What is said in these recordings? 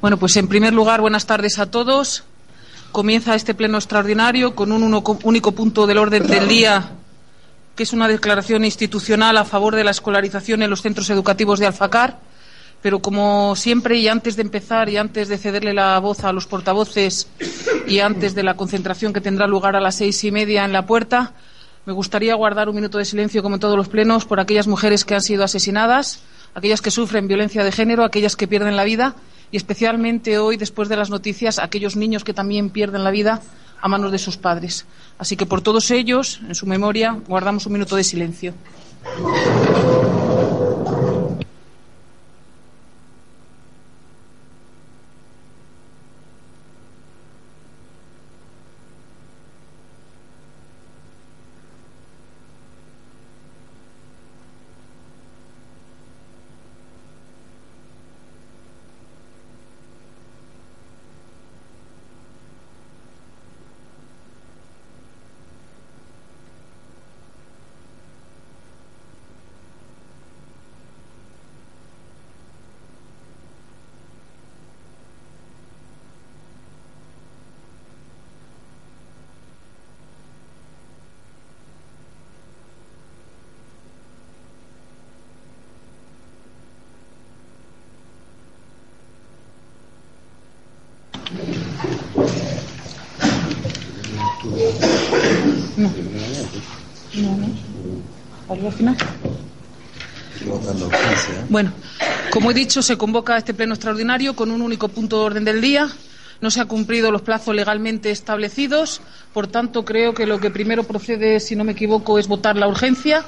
Bueno, pues en primer lugar, buenas tardes a todos. Comienza este pleno extraordinario con un único punto del orden del día, que es una declaración institucional a favor de la escolarización en los centros educativos de Alfacar. Pero como siempre, y antes de empezar y antes de cederle la voz a los portavoces y antes de la concentración que tendrá lugar a las seis y media en la puerta, me gustaría guardar un minuto de silencio, como en todos los plenos, por aquellas mujeres que han sido asesinadas, aquellas que sufren violencia de género, aquellas que pierden la vida y especialmente hoy, después de las noticias, aquellos niños que también pierden la vida a manos de sus padres. Así que por todos ellos, en su memoria, guardamos un minuto de silencio. Bueno, como he dicho, se convoca este pleno extraordinario con un único punto de orden del día. No se han cumplido los plazos legalmente establecidos. Por tanto, creo que lo que primero procede, si no me equivoco, es votar la urgencia,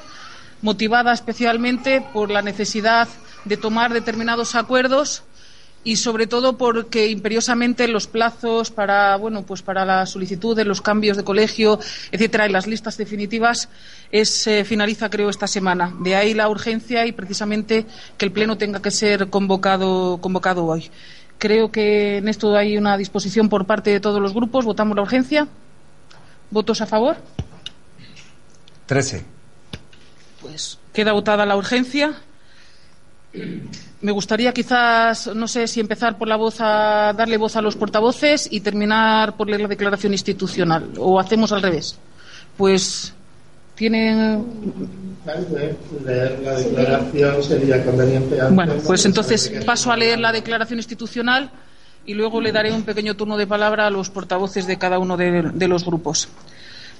motivada especialmente por la necesidad de tomar determinados acuerdos y sobre todo porque imperiosamente los plazos para bueno pues para la solicitud de los cambios de colegio etcétera y las listas definitivas es eh, finaliza creo esta semana. De ahí la urgencia y precisamente que el pleno tenga que ser convocado convocado hoy. Creo que en esto hay una disposición por parte de todos los grupos. Votamos la urgencia. Votos a favor Trece. pues queda votada la urgencia me gustaría quizás, no sé si empezar por la voz a darle voz a los portavoces y terminar por leer la declaración institucional o hacemos al revés. Pues tienen leer la declaración sería conveniente. Bueno, pues entonces paso a leer la declaración institucional y luego le daré un pequeño turno de palabra a los portavoces de cada uno de, de los grupos.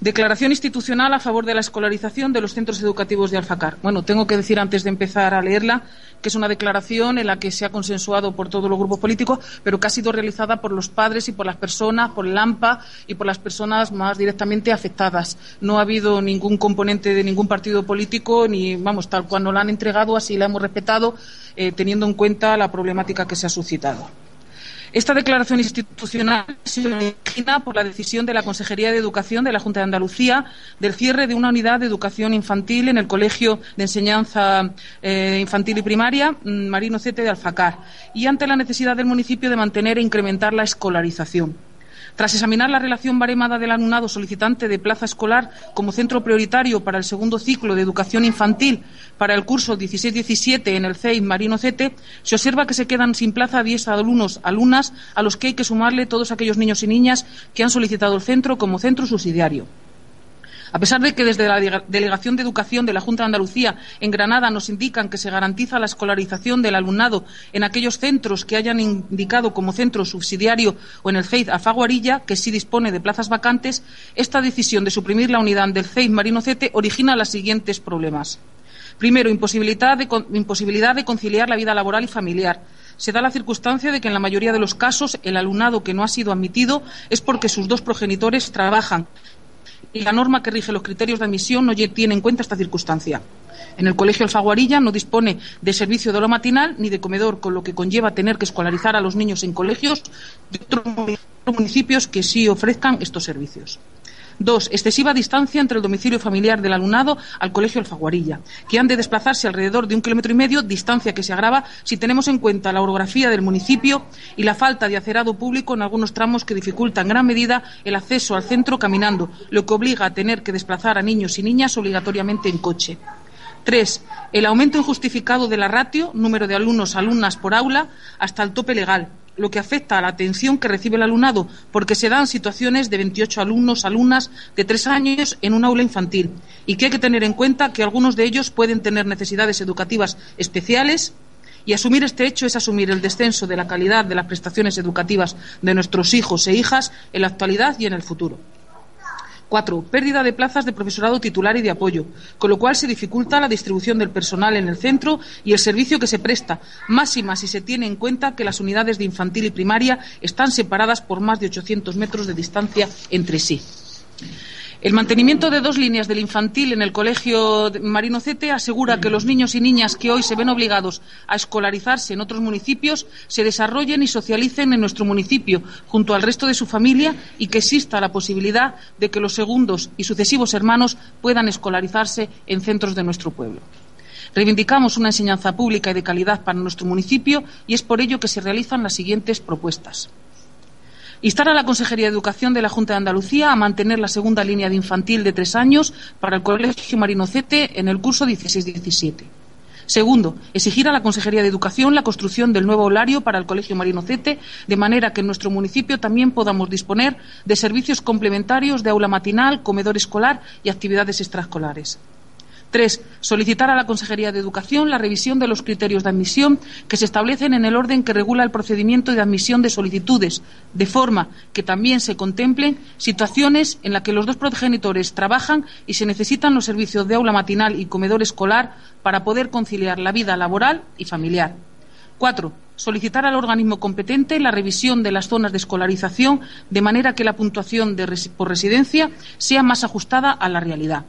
Declaración institucional a favor de la escolarización de los centros educativos de Alfacar. Bueno, tengo que decir antes de empezar a leerla que es una declaración en la que se ha consensuado por todos los grupos políticos, pero que ha sido realizada por los padres y por las personas, por el AMPA y por las personas más directamente afectadas. No ha habido ningún componente de ningún partido político, ni, vamos, tal cual la han entregado, así la hemos respetado, eh, teniendo en cuenta la problemática que se ha suscitado. Esta declaración institucional se origina por la decisión de la Consejería de Educación de la Junta de Andalucía del cierre de una unidad de educación infantil en el Colegio de Enseñanza eh, Infantil y Primaria mm, Marino Cete de Alfacar y ante la necesidad del municipio de mantener e incrementar la escolarización. Tras examinar la relación baremada del alumnado solicitante de plaza escolar como centro prioritario para el segundo ciclo de educación infantil para el curso 16-17 en el CEI Marino Cete, se observa que se quedan sin plaza 10 alumnos, alumnas, a los que hay que sumarle todos aquellos niños y niñas que han solicitado el centro como centro subsidiario. A pesar de que desde la Delegación de Educación de la Junta de Andalucía en Granada nos indican que se garantiza la escolarización del alumnado en aquellos centros que hayan indicado como centro subsidiario o en el CEID Alfaguarilla, que sí dispone de plazas vacantes, esta decisión de suprimir la unidad del CEID Marino Cete origina los siguientes problemas. Primero, imposibilidad de, imposibilidad de conciliar la vida laboral y familiar se da la circunstancia de que en la mayoría de los casos el alumnado que no ha sido admitido es porque sus dos progenitores trabajan y la norma que rige los criterios de admisión no tiene en cuenta esta circunstancia. En el Colegio Alfaguarilla no dispone de servicio de hora matinal ni de comedor, con lo que conlleva tener que escolarizar a los niños en colegios de otros municipios que sí ofrezcan estos servicios. Dos, excesiva distancia entre el domicilio familiar del alumnado al colegio Alfaguarilla, que han de desplazarse alrededor de un kilómetro y medio, distancia que se agrava si tenemos en cuenta la orografía del municipio y la falta de acerado público en algunos tramos que dificulta en gran medida el acceso al centro caminando, lo que obliga a tener que desplazar a niños y niñas obligatoriamente en coche. Tres, el aumento injustificado de la ratio, número de alumnos alumnas por aula, hasta el tope legal, lo que afecta a la atención que recibe el alumnado, porque se dan situaciones de 28 alumnos, alumnas de tres años en un aula infantil y que hay que tener en cuenta que algunos de ellos pueden tener necesidades educativas especiales y asumir este hecho es asumir el descenso de la calidad de las prestaciones educativas de nuestros hijos e hijas en la actualidad y en el futuro. Cuatro, pérdida de plazas de profesorado titular y de apoyo, con lo cual se dificulta la distribución del personal en el centro y el servicio que se presta, más si se tiene en cuenta que las unidades de infantil y primaria están separadas por más de 800 metros de distancia entre sí. El mantenimiento de dos líneas del infantil en el Colegio Marino Cete asegura que los niños y niñas que hoy se ven obligados a escolarizarse en otros municipios se desarrollen y socialicen en nuestro municipio junto al resto de su familia y que exista la posibilidad de que los segundos y sucesivos hermanos puedan escolarizarse en centros de nuestro pueblo. Reivindicamos una enseñanza pública y de calidad para nuestro municipio y es por ello que se realizan las siguientes propuestas. Instar a la Consejería de Educación de la Junta de Andalucía a mantener la segunda línea de infantil de tres años para el Colegio Marinocete en el curso 16-17. Segundo, exigir a la Consejería de Educación la construcción del nuevo horario para el Colegio Marinocete, de manera que en nuestro municipio también podamos disponer de servicios complementarios de aula matinal, comedor escolar y actividades extraescolares. Tres, solicitar a la Consejería de Educación la revisión de los criterios de admisión que se establecen en el orden que regula el procedimiento de admisión de solicitudes, de forma que también se contemplen situaciones en las que los dos progenitores trabajan y se necesitan los servicios de aula matinal y comedor escolar para poder conciliar la vida laboral y familiar. Cuatro, solicitar al organismo competente la revisión de las zonas de escolarización de manera que la puntuación por residencia sea más ajustada a la realidad.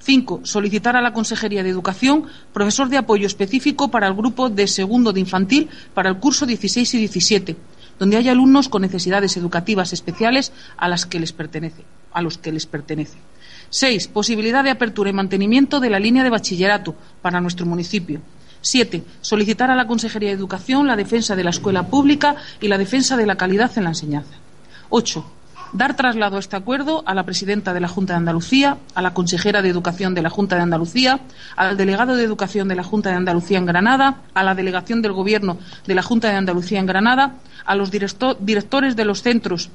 Cinco, solicitar a la Consejería de Educación profesor de apoyo específico para el grupo de segundo de infantil para el curso 16 y 17, donde haya alumnos con necesidades educativas especiales a, las que les pertenece, a los que les pertenece. Seis, posibilidad de apertura y mantenimiento de la línea de bachillerato para nuestro municipio. Siete, solicitar a la Consejería de Educación la defensa de la escuela pública y la defensa de la calidad en la enseñanza. Ocho, dar traslado a este acuerdo a la presidenta de la Junta de Andalucía, a la consejera de Educación de la Junta de Andalucía, al delegado de Educación de la Junta de Andalucía en Granada, a la delegación del Gobierno de la Junta de Andalucía en Granada, a los directores de los centros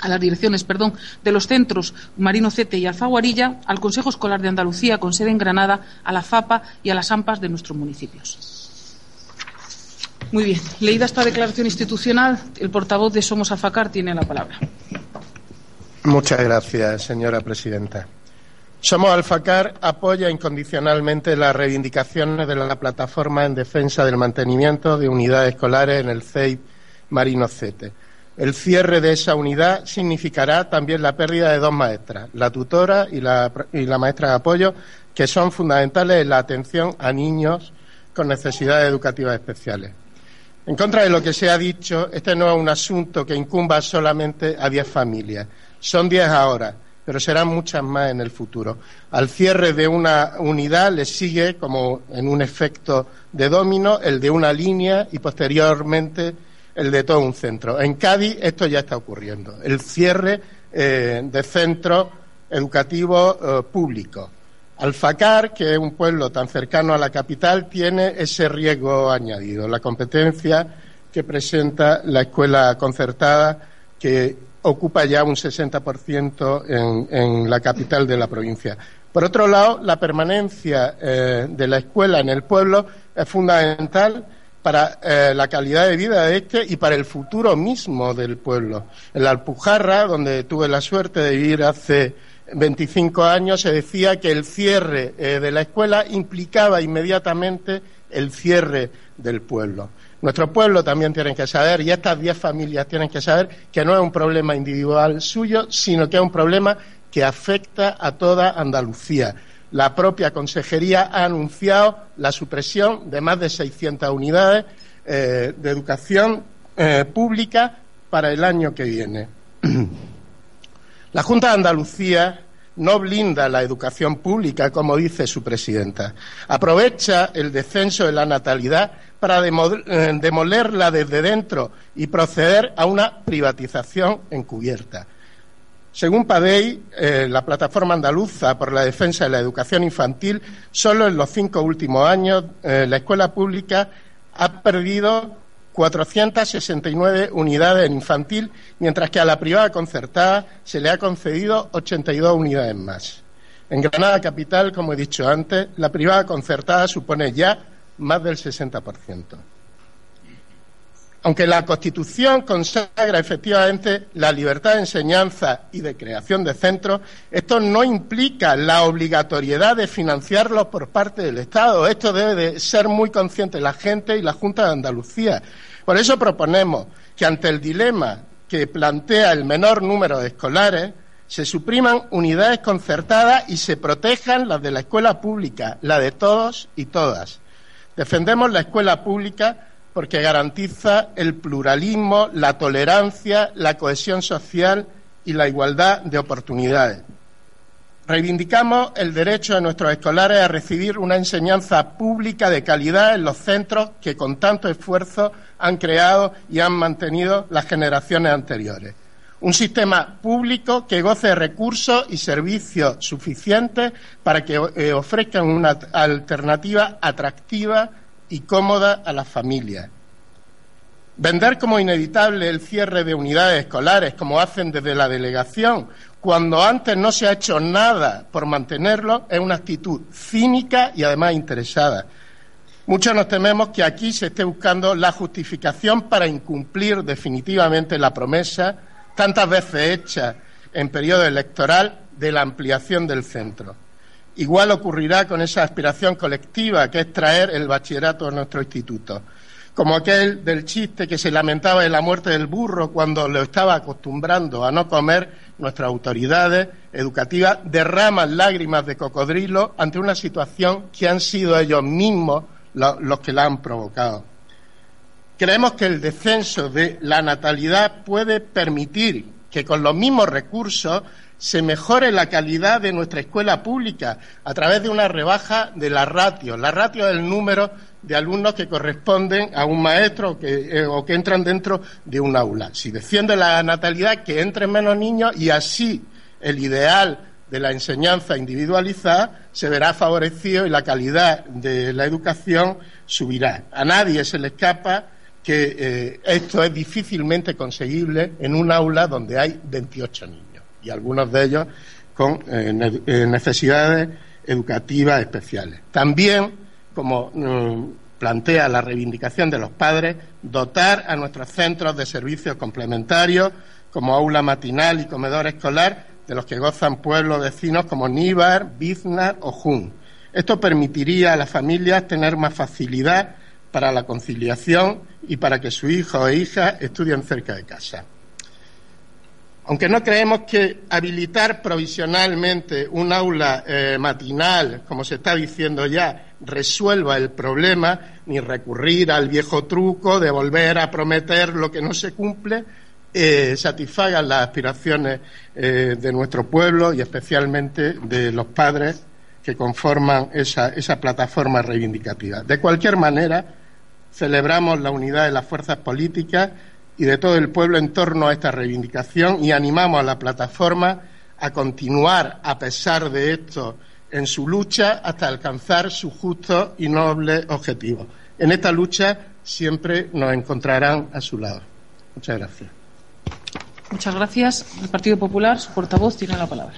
a las direcciones, perdón, de los centros Marino Cete y Alfaguarilla, al Consejo Escolar de Andalucía con sede en Granada, a la FAPA y a las AMPAs de nuestros municipios. Muy bien. Leída esta declaración institucional, el portavoz de Somos Alfacar tiene la palabra. Muchas gracias, señora presidenta. Somos Alfacar apoya incondicionalmente las reivindicaciones de la plataforma en defensa del mantenimiento de unidades escolares en el CEIP Marino Cete. El cierre de esa unidad significará también la pérdida de dos maestras, la tutora y la, y la maestra de apoyo, que son fundamentales en la atención a niños con necesidades educativas especiales. En contra de lo que se ha dicho, este no es un asunto que incumba solamente a diez familias. Son diez ahora, pero serán muchas más en el futuro. Al cierre de una unidad le sigue, como en un efecto de domino, el de una línea y posteriormente el de todo un centro. En Cádiz esto ya está ocurriendo. El cierre eh, de centros educativos eh, públicos. Alfacar, que es un pueblo tan cercano a la capital, tiene ese riesgo añadido, la competencia que presenta la escuela concertada, que ocupa ya un 60% en, en la capital de la provincia. Por otro lado, la permanencia eh, de la escuela en el pueblo es fundamental para eh, la calidad de vida de este y para el futuro mismo del pueblo. En la Alpujarra, donde tuve la suerte de vivir hace 25 años, se decía que el cierre eh, de la escuela implicaba inmediatamente el cierre del pueblo. Nuestro pueblo también tiene que saber, y estas diez familias tienen que saber, que no es un problema individual suyo, sino que es un problema que afecta a toda Andalucía. La propia Consejería ha anunciado la supresión de más de 600 unidades eh, de educación eh, pública para el año que viene. La Junta de Andalucía no blinda la educación pública, como dice su presidenta. Aprovecha el descenso de la natalidad para eh, demolerla desde dentro y proceder a una privatización encubierta. Según PADEI, eh, la plataforma andaluza por la defensa de la educación infantil, solo en los cinco últimos años eh, la escuela pública ha perdido 469 unidades en infantil, mientras que a la privada concertada se le ha concedido 82 unidades más. En Granada Capital, como he dicho antes, la privada concertada supone ya más del 60%. Aunque la Constitución consagra efectivamente la libertad de enseñanza y de creación de centros, esto no implica la obligatoriedad de financiarlos por parte del Estado. Esto debe de ser muy consciente la gente y la Junta de Andalucía. Por eso proponemos que ante el dilema que plantea el menor número de escolares, se supriman unidades concertadas y se protejan las de la escuela pública, la de todos y todas. Defendemos la escuela pública porque garantiza el pluralismo, la tolerancia, la cohesión social y la igualdad de oportunidades. Reivindicamos el derecho de nuestros escolares a recibir una enseñanza pública de calidad en los centros que con tanto esfuerzo han creado y han mantenido las generaciones anteriores. Un sistema público que goce de recursos y servicios suficientes para que eh, ofrezcan una alternativa atractiva y cómoda a las familias. Vender como inevitable el cierre de unidades escolares, como hacen desde la delegación, cuando antes no se ha hecho nada por mantenerlo, es una actitud cínica y además interesada. Muchos nos tememos que aquí se esté buscando la justificación para incumplir definitivamente la promesa, tantas veces hecha en periodo electoral, de la ampliación del centro. Igual ocurrirá con esa aspiración colectiva que es traer el bachillerato a nuestro instituto. Como aquel del chiste que se lamentaba de la muerte del burro cuando lo estaba acostumbrando a no comer, nuestras autoridades educativas derraman lágrimas de cocodrilo ante una situación que han sido ellos mismos los que la han provocado. Creemos que el descenso de la natalidad puede permitir que con los mismos recursos se mejore la calidad de nuestra escuela pública a través de una rebaja de la ratio. La ratio es el número de alumnos que corresponden a un maestro eh, o que entran dentro de un aula. Si defiende la natalidad, que entren menos niños y así el ideal de la enseñanza individualizada se verá favorecido y la calidad de la educación subirá. A nadie se le escapa que eh, esto es difícilmente conseguible en un aula donde hay 28 niños y algunos de ellos con eh, necesidades educativas especiales. También, como mm, plantea la reivindicación de los padres, dotar a nuestros centros de servicios complementarios como aula matinal y comedor escolar de los que gozan pueblos vecinos como Níbar, Biznar o Jun. Esto permitiría a las familias tener más facilidad para la conciliación y para que su hijo e hija estudien cerca de casa. Aunque no creemos que habilitar provisionalmente un aula eh, matinal, como se está diciendo ya, resuelva el problema, ni recurrir al viejo truco de volver a prometer lo que no se cumple, eh, satisfagan las aspiraciones eh, de nuestro pueblo y especialmente de los padres que conforman esa, esa plataforma reivindicativa. De cualquier manera, celebramos la unidad de las fuerzas políticas y de todo el pueblo en torno a esta reivindicación y animamos a la plataforma a continuar, a pesar de esto, en su lucha hasta alcanzar su justo y noble objetivo. En esta lucha siempre nos encontrarán a su lado. Muchas gracias. Muchas gracias. El Partido Popular, su portavoz, tiene la palabra.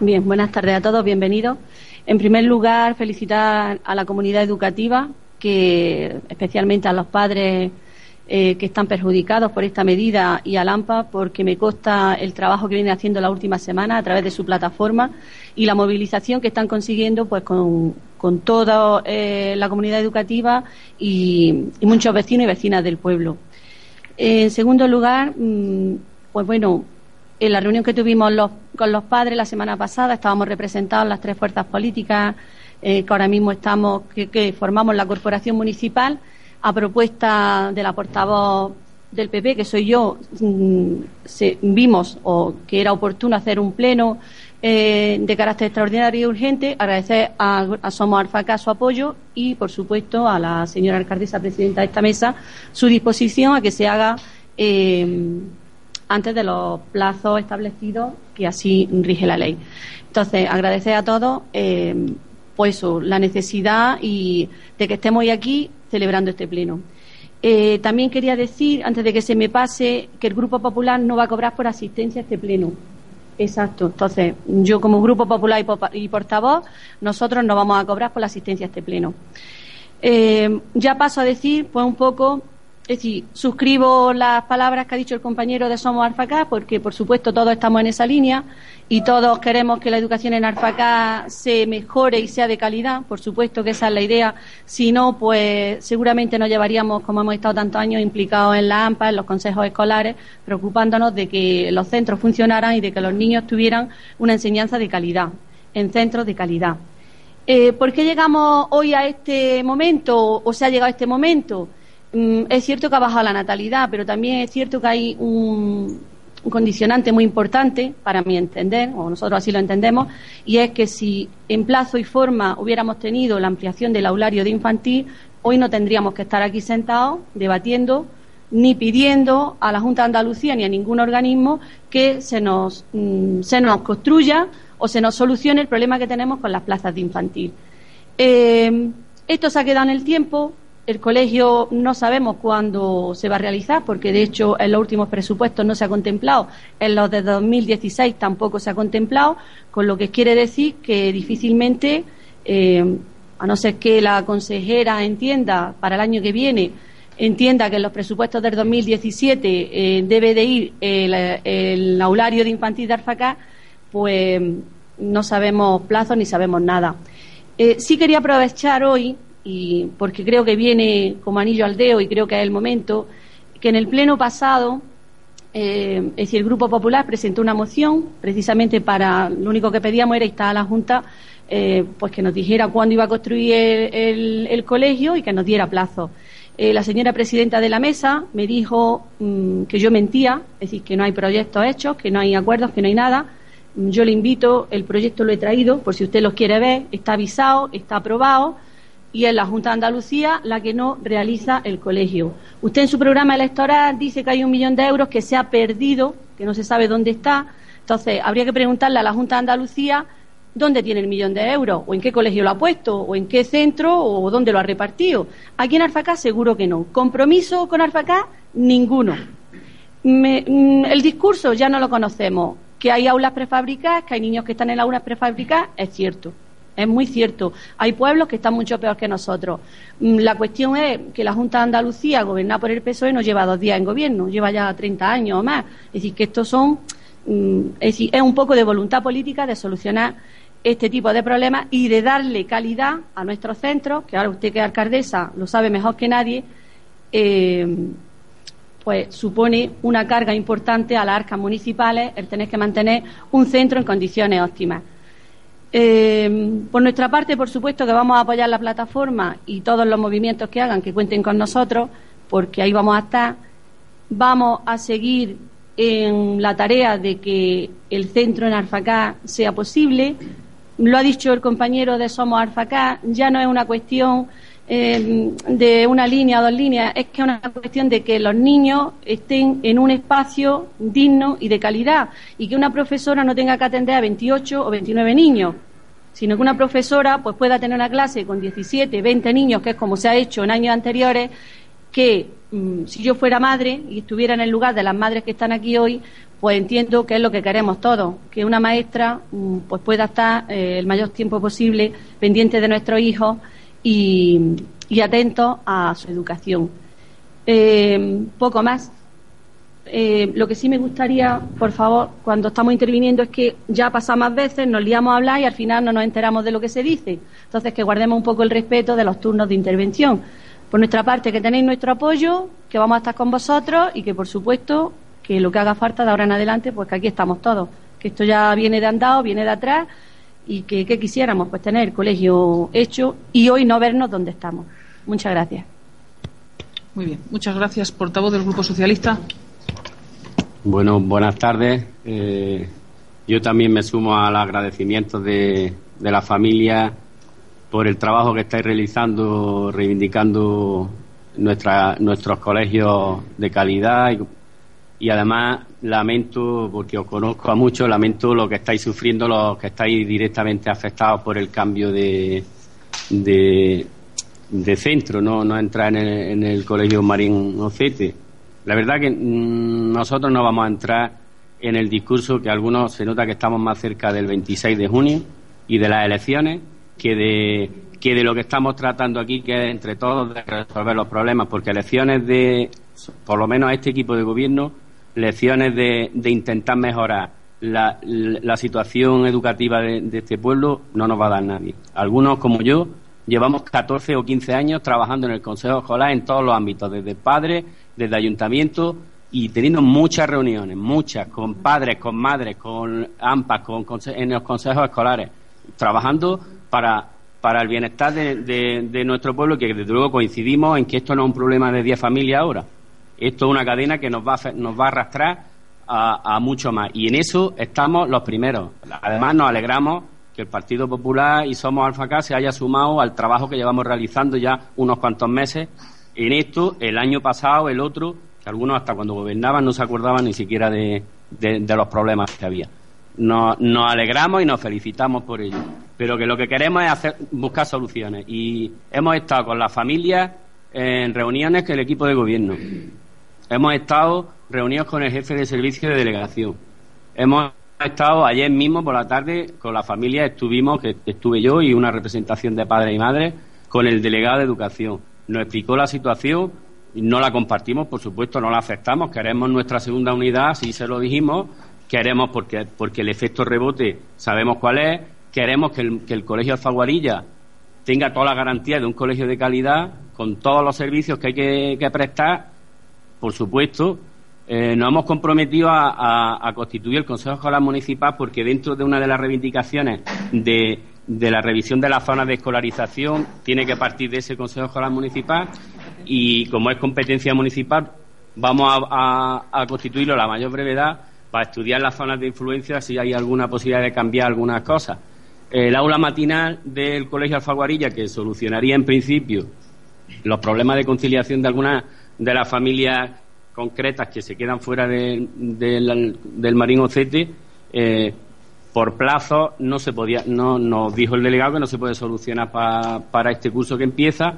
Bien, buenas tardes a todos, bienvenidos. En primer lugar, felicitar a la comunidad educativa que especialmente a los padres eh, que están perjudicados por esta medida y a LAMPA porque me consta el trabajo que viene haciendo la última semana a través de su plataforma y la movilización que están consiguiendo pues con, toda eh, la comunidad educativa y, muchos vecinos y vecinas del pueblo. En segundo lugar, mm, pues bueno, en la reunión que tuvimos con los padres la semana pasada estábamos representados las tres fuerzas políticas eh, que ahora mismo estamos, que, formamos la corporación municipal, a propuesta de la portavoz del PP, que soy yo, mm, vimos o que era oportuno hacer un pleno eh, de carácter extraordinario y urgente. Agradecer a, Somos Alfaca su apoyo y, por supuesto, a la señora alcaldesa presidenta de esta mesa su disposición a que se haga eh, antes de los plazos establecidos que así rige la ley. Entonces, agradecer a todos pues la necesidad y de que estemos hoy aquí celebrando este pleno. Eh, también quería decir, antes de que se me pase, que el Grupo Popular no va a cobrar por asistencia a este pleno. Exacto. Entonces, yo como Grupo Popular y portavoz, nosotros no vamos a cobrar por la asistencia a este pleno. Eh, ya paso a decir, pues un poco es decir, suscribo las palabras que ha dicho el compañero de Somos Alfacá, porque por supuesto todos estamos en esa línea y todos queremos que la educación en Alfacá se mejore y sea de calidad. Por supuesto que esa es la idea. Si no, pues seguramente nos llevaríamos, como hemos estado tantos años implicados en la AMPA, en los consejos escolares, preocupándonos de que los centros funcionaran y de que los niños tuvieran una enseñanza de calidad, en centros de calidad. Eh, ¿Por qué llegamos hoy a este momento o se ha llegado a este momento? Mm, es cierto que ha bajado la natalidad, pero también es cierto que hay un, condicionante muy importante, para mi entender, o nosotros así lo entendemos, y es que si en plazo y forma hubiéramos tenido la ampliación del aulario de infantil, hoy no tendríamos que estar aquí sentados debatiendo ni pidiendo a la Junta de Andalucía ni a ningún organismo que se nos, mm, se nos construya o se nos solucione el problema que tenemos con las plazas de infantil. Eh, esto se ha quedado en el tiempo, el colegio no sabemos cuándo se va a realizar, porque de hecho en los últimos presupuestos no se ha contemplado, en los de 2016 tampoco se ha contemplado, con lo que quiere decir que difícilmente, eh, a no ser que la consejera entienda para el año que viene, entienda que en los presupuestos del 2017 eh, debe de ir el, aulario de infantil de Arfacá, pues no sabemos plazos ni sabemos nada. Eh, sí quería aprovechar hoy y porque creo que viene como anillo al dedo y creo que es el momento, que en el pleno pasado, eh, es decir, el Grupo Popular presentó una moción precisamente para, lo único que pedíamos era instar a la Junta eh, pues que nos dijera cuándo iba a construir el, colegio y que nos diera plazo. Eh, la señora presidenta de la mesa me dijo mm, que yo mentía, es decir, que no hay proyectos hechos, que no hay acuerdos, que no hay nada. Yo le invito, el proyecto lo he traído, por si usted lo quiere ver, está avisado, está aprobado y es la Junta de Andalucía la que no realiza el colegio. Usted en su programa electoral dice que hay un millón de euros que se ha perdido, que no se sabe dónde está. Entonces, habría que preguntarle a la Junta de Andalucía dónde tiene el millón de euros, o en qué colegio lo ha puesto, o en qué centro, o dónde lo ha repartido. Aquí en Arfacá seguro que no. ¿Compromiso con Arfacá? Ninguno. Mm, el discurso ya no lo conocemos. Que hay aulas prefabricadas, que hay niños que están en aulas prefabricadas, es cierto. Es muy cierto. Hay pueblos que están mucho peor que nosotros. Mm, la cuestión es que la Junta de Andalucía, gobernada por el PSOE, no lleva dos días en gobierno, lleva ya 30 años o más. Es decir, que estos son. Mm, es, un poco de voluntad política de solucionar este tipo de problemas y de darle calidad a nuestros centros, que ahora usted que es alcaldesa lo sabe mejor que nadie, eh, pues supone una carga importante a las arcas municipales el tener que mantener un centro en condiciones óptimas. Eh, por nuestra parte, por supuesto que vamos a apoyar la plataforma y todos los movimientos que hagan, que cuenten con nosotros, porque ahí vamos a estar. Vamos a seguir en la tarea de que el centro en Arfacá sea posible. Lo ha dicho el compañero de Somos Arfacá, ya no es una cuestión eh, de una línea o dos líneas, es que es una cuestión de que los niños estén en un espacio digno y de calidad y que una profesora no tenga que atender a 28 o 29 niños, sino que una profesora pues pueda tener una clase con 17, 20 niños, que es como se ha hecho en años anteriores, que mm, si yo fuera madre y estuviera en el lugar de las madres que están aquí hoy, pues entiendo que es lo que queremos todos, que una maestra mm, pues pueda estar eh, el mayor tiempo posible pendiente de nuestros hijos y, atento a su educación. Eh, poco más. Eh, lo que sí me gustaría, por favor, cuando estamos interviniendo es que ya pasa más veces, nos liamos a hablar y al final no nos enteramos de lo que se dice. Entonces, que guardemos un poco el respeto de los turnos de intervención. Por nuestra parte, que tenéis nuestro apoyo, que vamos a estar con vosotros y que, por supuesto, que lo que haga falta de ahora en adelante, pues que aquí estamos todos. Que esto ya viene de andado, viene de atrás y que, quisiéramos pues tener el colegio hecho y hoy no vernos donde estamos. Muchas gracias. Muy bien, muchas gracias, portavoz del Grupo Socialista. Bueno, buenas tardes. Eh, yo también me sumo al agradecimiento de, de la familia por el trabajo que estáis realizando, reivindicando nuestra, nuestros colegios de calidad y y además lamento, porque os conozco a muchos, lamento lo que estáis sufriendo los que estáis directamente afectados por el cambio de, de, centro, no, no entrar en el, colegio Marín Ocete. La verdad que mm, nosotros no vamos a entrar en el discurso que algunos se nota que estamos más cerca del 26 de junio y de las elecciones que de, que de lo que estamos tratando aquí, que es entre todos de resolver los problemas, porque elecciones de, por lo menos a este equipo de gobierno, lecciones de, intentar mejorar la, situación educativa de, este pueblo no nos va a dar nadie. Algunos, como yo, llevamos 14 o 15 años trabajando en el Consejo Escolar en todos los ámbitos, desde padres, desde ayuntamientos y teniendo muchas reuniones, muchas, con padres, con madres, con AMPAs, con, en los consejos escolares, trabajando para, para el bienestar de, de, nuestro pueblo, que desde luego coincidimos en que esto no es un problema de 10 familias ahora. Esto es una cadena que nos va a, nos va a arrastrar a, a mucho más. Y en eso estamos los primeros. Además, nos alegramos que el Partido Popular y Somos Alfa se haya sumado al trabajo que llevamos realizando ya unos cuantos meses en esto, el año pasado, el otro, que algunos hasta cuando gobernaban no se acordaban ni siquiera de, los problemas que había. Nos, alegramos y nos felicitamos por ello, pero que lo que queremos es hacer, buscar soluciones y hemos estado con las familias en reuniones con el equipo de gobierno. Hemos estado reunidos con el jefe de servicio de delegación. Hemos estado ayer mismo por la tarde con la familia, estuvimos, que estuve yo y una representación de padres y madres, con el delegado de educación nos explicó la situación, no la compartimos, por supuesto, no la aceptamos, queremos nuestra segunda unidad, si se lo dijimos, queremos porque, porque el efecto rebote sabemos cuál es, queremos que el, que el Colegio Alfaguarilla tenga toda la garantía de un colegio de calidad, con todos los servicios que hay que, prestar, por supuesto, eh, nos hemos comprometido a, constituir el Consejo Escolar Municipal porque dentro de una de las reivindicaciones de, de la revisión de las zonas de escolarización tiene que partir de ese Consejo Escolar Municipal y como es competencia municipal vamos a, constituirlo a la mayor brevedad para estudiar las zonas de influencia si hay alguna posibilidad de cambiar algunas cosas. El aula matinal del Colegio Alfaguarilla, que solucionaría en principio los problemas de conciliación de algunas de las familias concretas que se quedan fuera del, Marín Ocete, eh, por plazo no se podía, no nos dijo el delegado que no se puede solucionar para este curso que empieza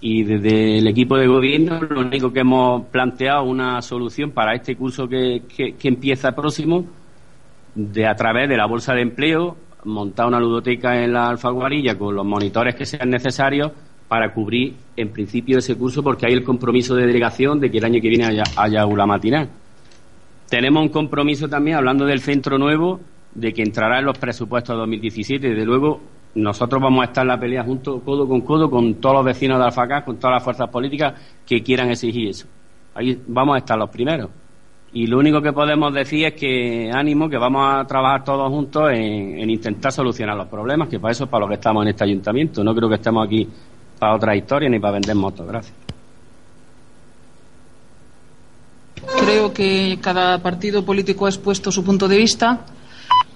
y desde el equipo de gobierno lo único que hemos planteado una solución para este curso que, que, empieza próximo de a través de la bolsa de empleo montar una ludoteca en la alfaguarilla con los monitores que sean necesarios para cubrir en principio ese curso porque hay el compromiso de delegación de que el año que viene haya, haya aula matinal. Tenemos un compromiso también hablando del centro nuevo de que entrará en los presupuestos de 2017. Desde luego, nosotros vamos a estar en la pelea junto, codo con codo, con todos los vecinos de Alfacá, con todas las fuerzas políticas que quieran exigir eso. Ahí vamos a estar los primeros. Y lo único que podemos decir es que ánimo, que vamos a trabajar todos juntos en, intentar solucionar los problemas, que para eso es para lo que estamos en este ayuntamiento. No creo que estemos aquí para otra historia ni para vender motos. Gracias. Creo que cada partido político ha expuesto su punto de vista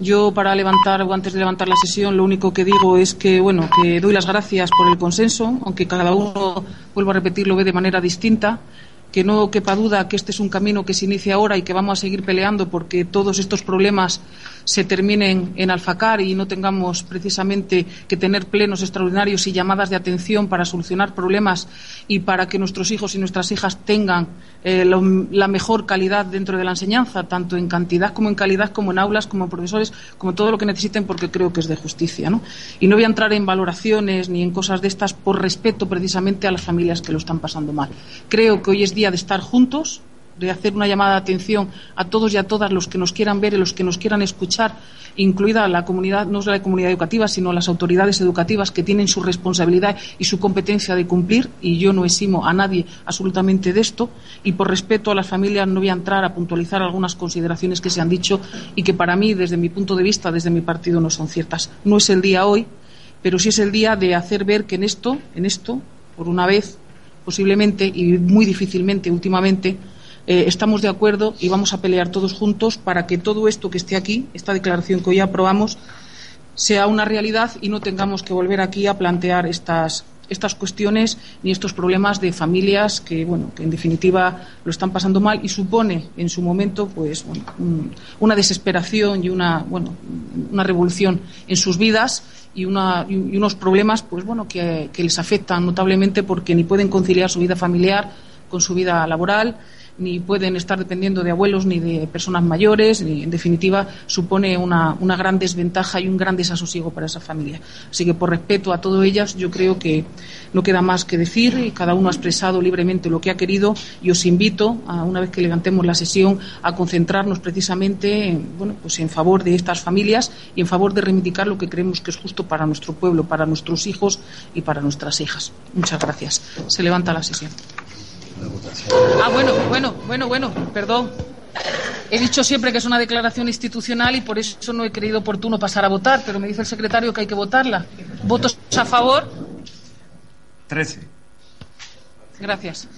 yo, para levantar o antes de levantar la sesión, lo único que digo es que, bueno, que doy las gracias por el consenso, aunque cada uno, vuelvo a repetir, lo ve de manera distinta que no quepa duda que este es un camino que se inicia ahora y que vamos a seguir peleando porque todos estos problemas se terminen en Alfacar y no tengamos precisamente que tener plenos extraordinarios y llamadas de atención para solucionar problemas y para que nuestros hijos y nuestras hijas tengan eh, la mejor calidad dentro de la enseñanza, tanto en cantidad como en calidad, como en aulas, como en profesores, como todo lo que necesiten, porque creo que es de justicia. ¿no? Y no voy a entrar en valoraciones ni en cosas de estas por respeto precisamente a las familias que lo están pasando mal. Creo que hoy es día de estar juntos, de hacer una llamada de atención a todos y a todas los que nos quieran ver y los que nos quieran escuchar, incluida la comunidad, no solo la comunidad educativa, sino las autoridades educativas que tienen su responsabilidad y su competencia de cumplir, y yo no eximo a nadie absolutamente de esto, y por respeto a las familias no voy a entrar a puntualizar algunas consideraciones que se han dicho y que para mí, desde mi punto de vista, desde mi partido, no son ciertas. No es el día hoy, pero sí es el día de hacer ver que en esto, en esto, por una vez, posiblemente y muy difícilmente últimamente eh, estamos de acuerdo y vamos a pelear todos juntos para que todo esto que esté aquí, esta declaración que hoy aprobamos, sea una realidad y no tengamos que volver aquí a plantear estas, estas cuestiones ni estos problemas de familias que, bueno, que en definitiva lo están pasando mal y supone en su momento pues, una desesperación y una, bueno, una revolución en sus vidas y, unos problemas pues bueno que, que les afectan notablemente porque ni pueden conciliar su vida familiar con su vida laboral ni pueden estar dependiendo de abuelos ni de personas mayores, ni en definitiva supone una, una, gran desventaja y un gran desasosiego para esa familia. Así que por respeto a todas ellas, yo creo que no queda más que decir y cada uno ha expresado libremente lo que ha querido y os invito, a, una vez que levantemos la sesión, a concentrarnos precisamente en, bueno, pues en favor de estas familias y en favor de reivindicar lo que creemos que es justo para nuestro pueblo, para nuestros hijos y para nuestras hijas. Muchas gracias. Se levanta la sesión. Ah, bueno, bueno, bueno, bueno, perdón. He dicho siempre que es una declaración institucional y por eso no he creído oportuno pasar a votar, pero me dice el secretario que hay que votarla. ¿Votos a favor? Trece. Gracias.